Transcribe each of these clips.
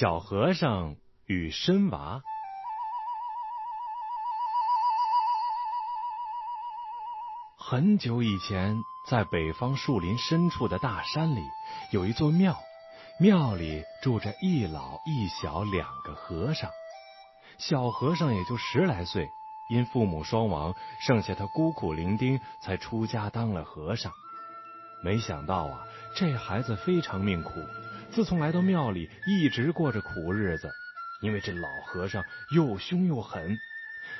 小和尚与深娃。很久以前，在北方树林深处的大山里，有一座庙，庙里住着一老一小两个和尚。小和尚也就十来岁，因父母双亡，剩下他孤苦伶仃，才出家当了和尚。没想到啊，这孩子非常命苦。自从来到庙里，一直过着苦日子，因为这老和尚又凶又狠。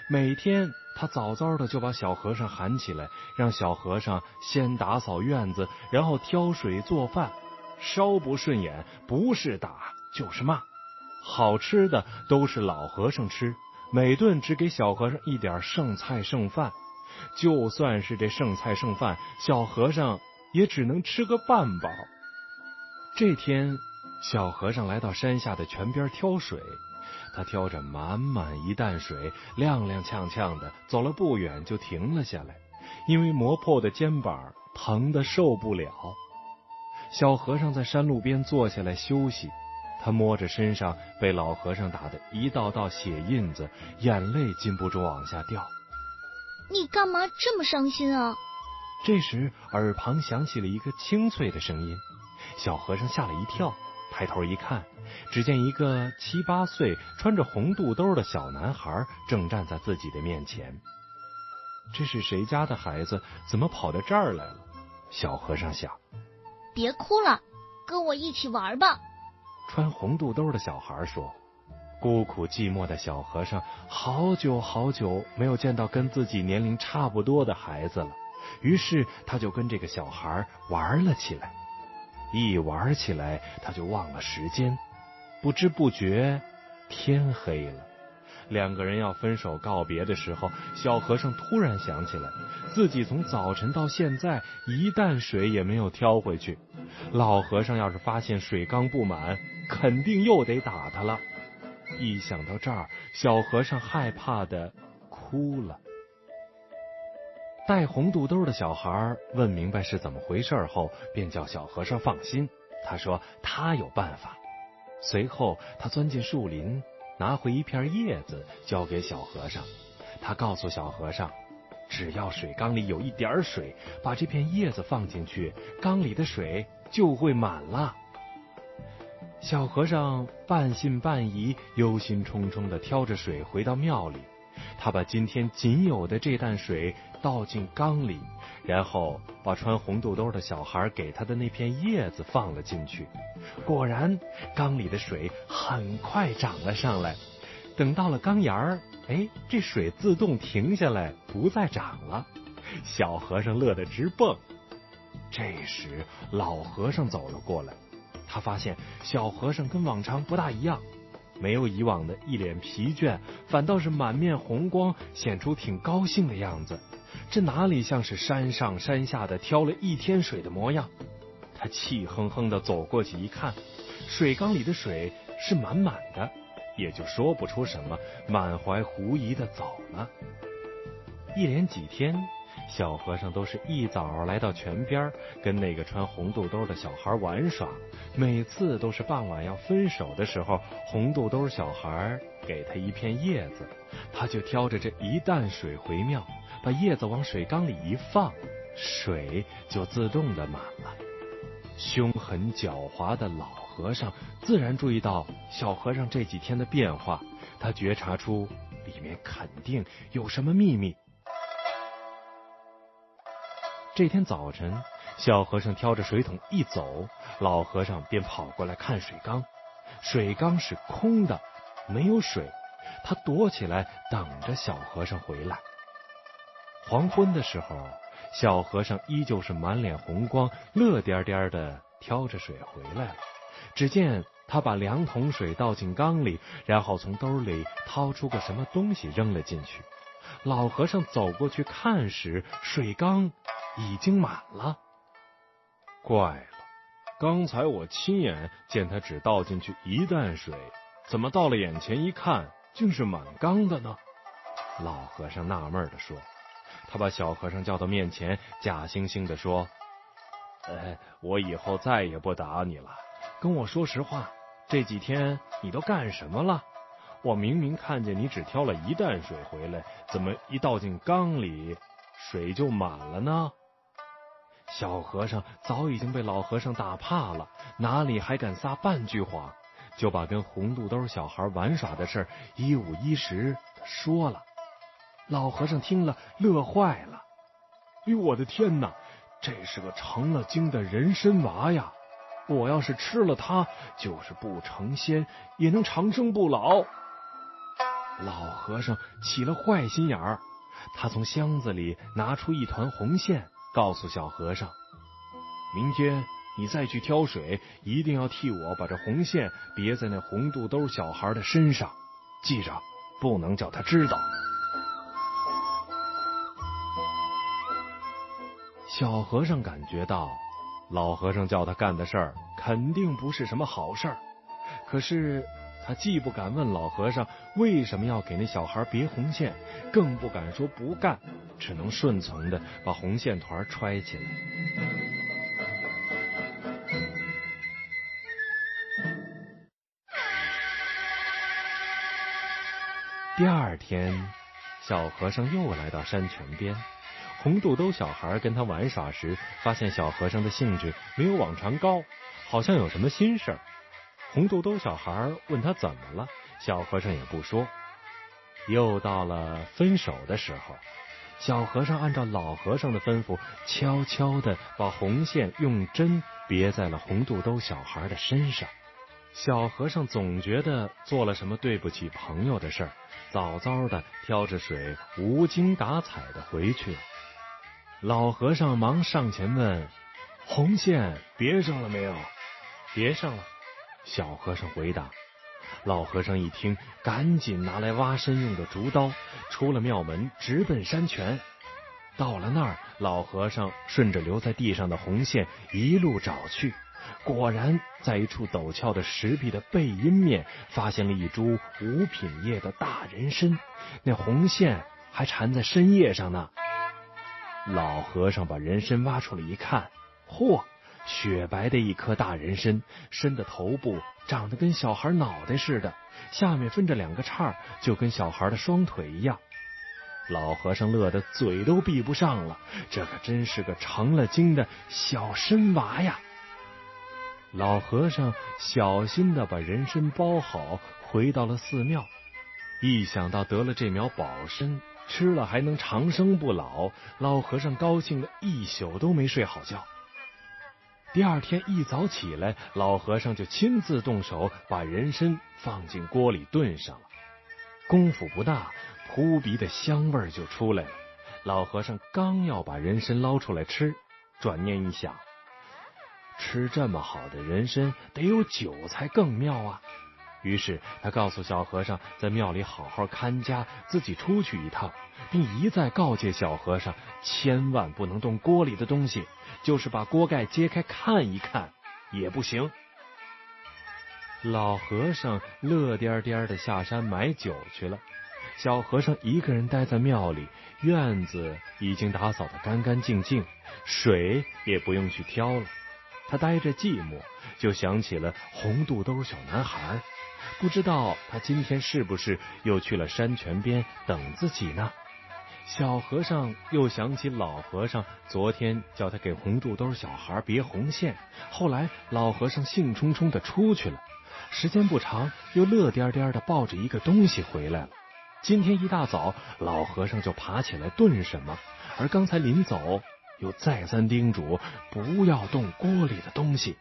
每天他早早的就把小和尚喊起来，让小和尚先打扫院子，然后挑水做饭。稍不顺眼，不是打就是骂。好吃的都是老和尚吃，每顿只给小和尚一点剩菜剩饭。就算是这剩菜剩饭，小和尚也只能吃个半饱。这天，小和尚来到山下的泉边挑水。他挑着满满一担水，踉踉跄跄的走了不远，就停了下来，因为磨破的肩膀疼得受不了。小和尚在山路边坐下来休息，他摸着身上被老和尚打的一道道血印子，眼泪禁不住往下掉。你干嘛这么伤心啊？这时，耳旁响起了一个清脆的声音。小和尚吓了一跳，抬头一看，只见一个七八岁、穿着红肚兜的小男孩正站在自己的面前。这是谁家的孩子？怎么跑到这儿来了？小和尚想。别哭了，跟我一起玩吧。穿红肚兜的小孩说：“孤苦寂寞的小和尚，好久好久没有见到跟自己年龄差不多的孩子了。于是他就跟这个小孩玩了起来。”一玩起来，他就忘了时间，不知不觉天黑了。两个人要分手告别的时候，小和尚突然想起来，自己从早晨到现在一担水也没有挑回去。老和尚要是发现水缸不满，肯定又得打他了。一想到这儿，小和尚害怕的哭了。戴红肚兜的小孩问明白是怎么回事后，便叫小和尚放心。他说他有办法。随后，他钻进树林，拿回一片叶子，交给小和尚。他告诉小和尚，只要水缸里有一点水，把这片叶子放进去，缸里的水就会满了。小和尚半信半疑，忧心忡忡的挑着水回到庙里。他把今天仅有的这担水倒进缸里，然后把穿红肚兜的小孩给他的那片叶子放了进去。果然，缸里的水很快涨了上来。等到了缸沿儿，哎，这水自动停下来，不再涨了。小和尚乐得直蹦。这时，老和尚走了过来，他发现小和尚跟往常不大一样。没有以往的一脸疲倦，反倒是满面红光，显出挺高兴的样子。这哪里像是山上山下的挑了一天水的模样？他气哼哼的走过去一看，水缸里的水是满满的，也就说不出什么，满怀狐疑的走了。一连几天。小和尚都是一早来到泉边，跟那个穿红肚兜的小孩玩耍。每次都是傍晚要分手的时候，红肚兜小孩给他一片叶子，他就挑着这一担水回庙，把叶子往水缸里一放，水就自动的满了。凶狠狡猾的老和尚自然注意到小和尚这几天的变化，他觉察出里面肯定有什么秘密。这天早晨，小和尚挑着水桶一走，老和尚便跑过来看水缸。水缸是空的，没有水。他躲起来等着小和尚回来。黄昏的时候，小和尚依旧是满脸红光，乐颠颠的挑着水回来了。只见他把两桶水倒进缸里，然后从兜里掏出个什么东西扔了进去。老和尚走过去看时，水缸。已经满了，怪了！刚才我亲眼见他只倒进去一担水，怎么到了眼前一看，竟是满缸的呢？老和尚纳闷的说。他把小和尚叫到面前，假惺惺的说：“呃，我以后再也不打你了。跟我说实话，这几天你都干什么了？我明明看见你只挑了一担水回来，怎么一倒进缸里，水就满了呢？”小和尚早已经被老和尚打怕了，哪里还敢撒半句谎？就把跟红肚兜小孩玩耍的事一五一十的说了。老和尚听了，乐坏了。哎呦，我的天哪！这是个成了精的人参娃呀！我要是吃了它，就是不成仙也能长生不老。老和尚起了坏心眼儿，他从箱子里拿出一团红线，告诉小和尚：“明天你再去挑水，一定要替我把这红线别在那红肚兜小孩的身上，记着，不能叫他知道。”小和尚感觉到，老和尚叫他干的事儿肯定不是什么好事儿。可是他既不敢问老和尚为什么要给那小孩别红线，更不敢说不干，只能顺从的把红线团揣起来。第二天，小和尚又来到山泉边。红肚兜小孩跟他玩耍时，发现小和尚的兴致没有往常高，好像有什么心事儿。红肚兜小孩问他怎么了，小和尚也不说。又到了分手的时候，小和尚按照老和尚的吩咐，悄悄的把红线用针别在了红肚兜小孩的身上。小和尚总觉得做了什么对不起朋友的事儿，早早的挑着水，无精打采的回去了。老和尚忙上前问：“红线别上了没有？”“别上了。”小和尚回答。老和尚一听，赶紧拿来挖参用的竹刀，出了庙门，直奔山泉。到了那儿，老和尚顺着留在地上的红线一路找去，果然在一处陡峭的石壁的背阴面，发现了一株五品叶的大人参，那红线还缠在参叶上呢。老和尚把人参挖出来一看，嚯，雪白的一颗大人参，参的头部长得跟小孩脑袋似的，下面分着两个叉，就跟小孩的双腿一样。老和尚乐得嘴都闭不上了，这可真是个成了精的小参娃呀！老和尚小心的把人参包好，回到了寺庙。一想到得了这苗宝参，吃了还能长生不老，老和尚高兴的一宿都没睡好觉。第二天一早起来，老和尚就亲自动手把人参放进锅里炖上了。功夫不大，扑鼻的香味就出来了。老和尚刚要把人参捞出来吃，转念一想，吃这么好的人参，得有酒才更妙啊。于是他告诉小和尚，在庙里好好看家，自己出去一趟，并一再告诫小和尚，千万不能动锅里的东西，就是把锅盖揭开看一看也不行。老和尚乐颠颠的下山买酒去了，小和尚一个人待在庙里，院子已经打扫的干干净净，水也不用去挑了。他呆着寂寞，就想起了红肚兜小男孩。不知道他今天是不是又去了山泉边等自己呢？小和尚又想起老和尚昨天叫他给红肚兜小孩别红线，后来老和尚兴冲冲的出去了，时间不长又乐颠颠的抱着一个东西回来了。今天一大早，老和尚就爬起来炖什么，而刚才临走又再三叮嘱不要动锅里的东西。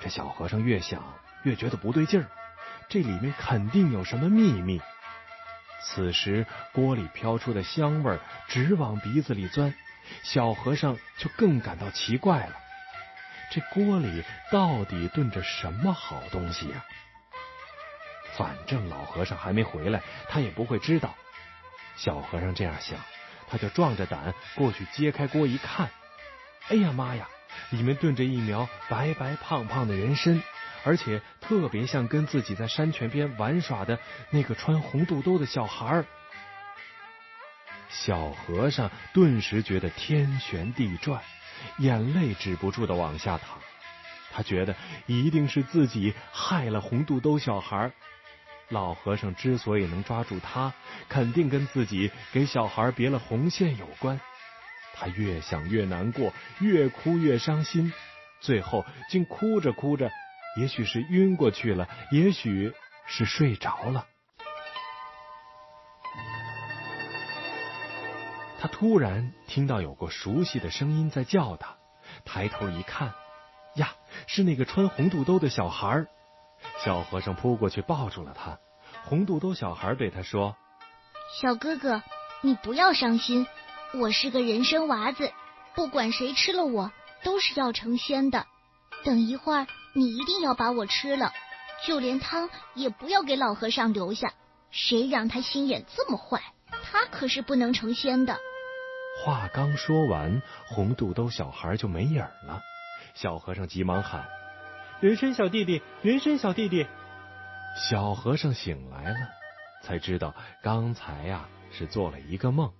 这小和尚越想。越觉得不对劲儿，这里面肯定有什么秘密。此时锅里飘出的香味儿直往鼻子里钻，小和尚就更感到奇怪了。这锅里到底炖着什么好东西呀？反正老和尚还没回来，他也不会知道。小和尚这样想，他就壮着胆过去揭开锅一看，哎呀妈呀，里面炖着一苗白白胖胖的人参。而且特别像跟自己在山泉边玩耍的那个穿红肚兜的小孩儿。小和尚顿时觉得天旋地转，眼泪止不住的往下淌。他觉得一定是自己害了红肚兜小孩。老和尚之所以能抓住他，肯定跟自己给小孩别了红线有关。他越想越难过，越哭越伤心，最后竟哭着哭着，也许是晕过去了，也许是睡着了。他突然听到有个熟悉的声音在叫他，抬头一看，呀，是那个穿红肚兜的小孩。小和尚扑过去抱住了他。红肚兜小孩对他说：“小哥哥，你不要伤心，我是个人参娃子，不管谁吃了我，都是要成仙的。等一会儿你一定要把我吃了，就连汤也不要给老和尚留下。谁让他心眼这么坏，他可是不能成仙的。”话刚说完，红肚兜小孩就没影了。小和尚急忙喊：“人参小弟弟，人参小弟弟！”小和尚醒来了，才知道刚才呀是做了一个梦。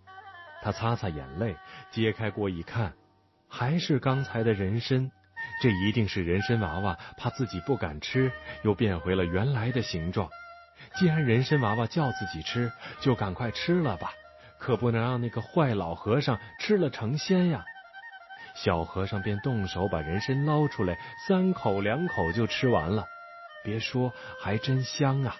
他擦擦眼泪，揭开锅一看，还是刚才的人参。这一定是人参娃娃怕自己不敢吃，又变回了原来的形状。既然人参娃娃叫自己吃，就赶快吃了吧。可不能让那个坏老和尚吃了成仙呀！小和尚便动手把人参捞出来，三口两口就吃完了。别说，还真香啊！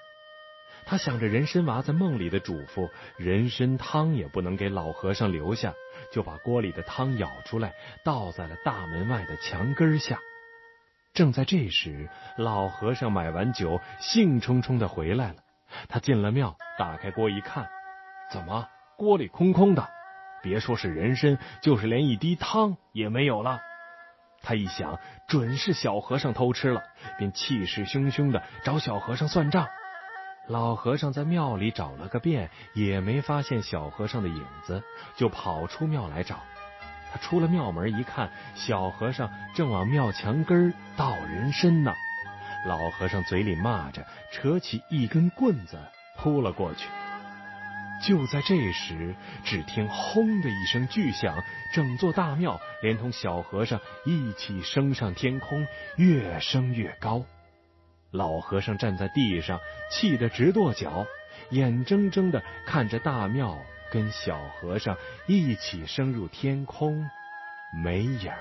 他想着人参娃在梦里的嘱咐，人参汤也不能给老和尚留下，就把锅里的汤舀出来，倒在了大门外的墙根下。正在这时，老和尚买完酒，兴冲冲的回来了。他进了庙，打开锅一看，怎么？锅里空空的，别说是人参，就是连一滴汤也没有了。他一想，准是小和尚偷吃了，便气势汹汹的找小和尚算账。老和尚在庙里找了个遍，也没发现小和尚的影子，就跑出庙来找。他出了庙门一看，小和尚正往庙墙根倒人参呢。老和尚嘴里骂着，扯起一根棍子扑了过去。就在这时，只听“轰”的一声巨响，整座大庙连同小和尚一起升上天空，越升越高。老和尚站在地上，气得直跺脚，眼睁睁的看着大庙跟小和尚一起升入天空，没影儿。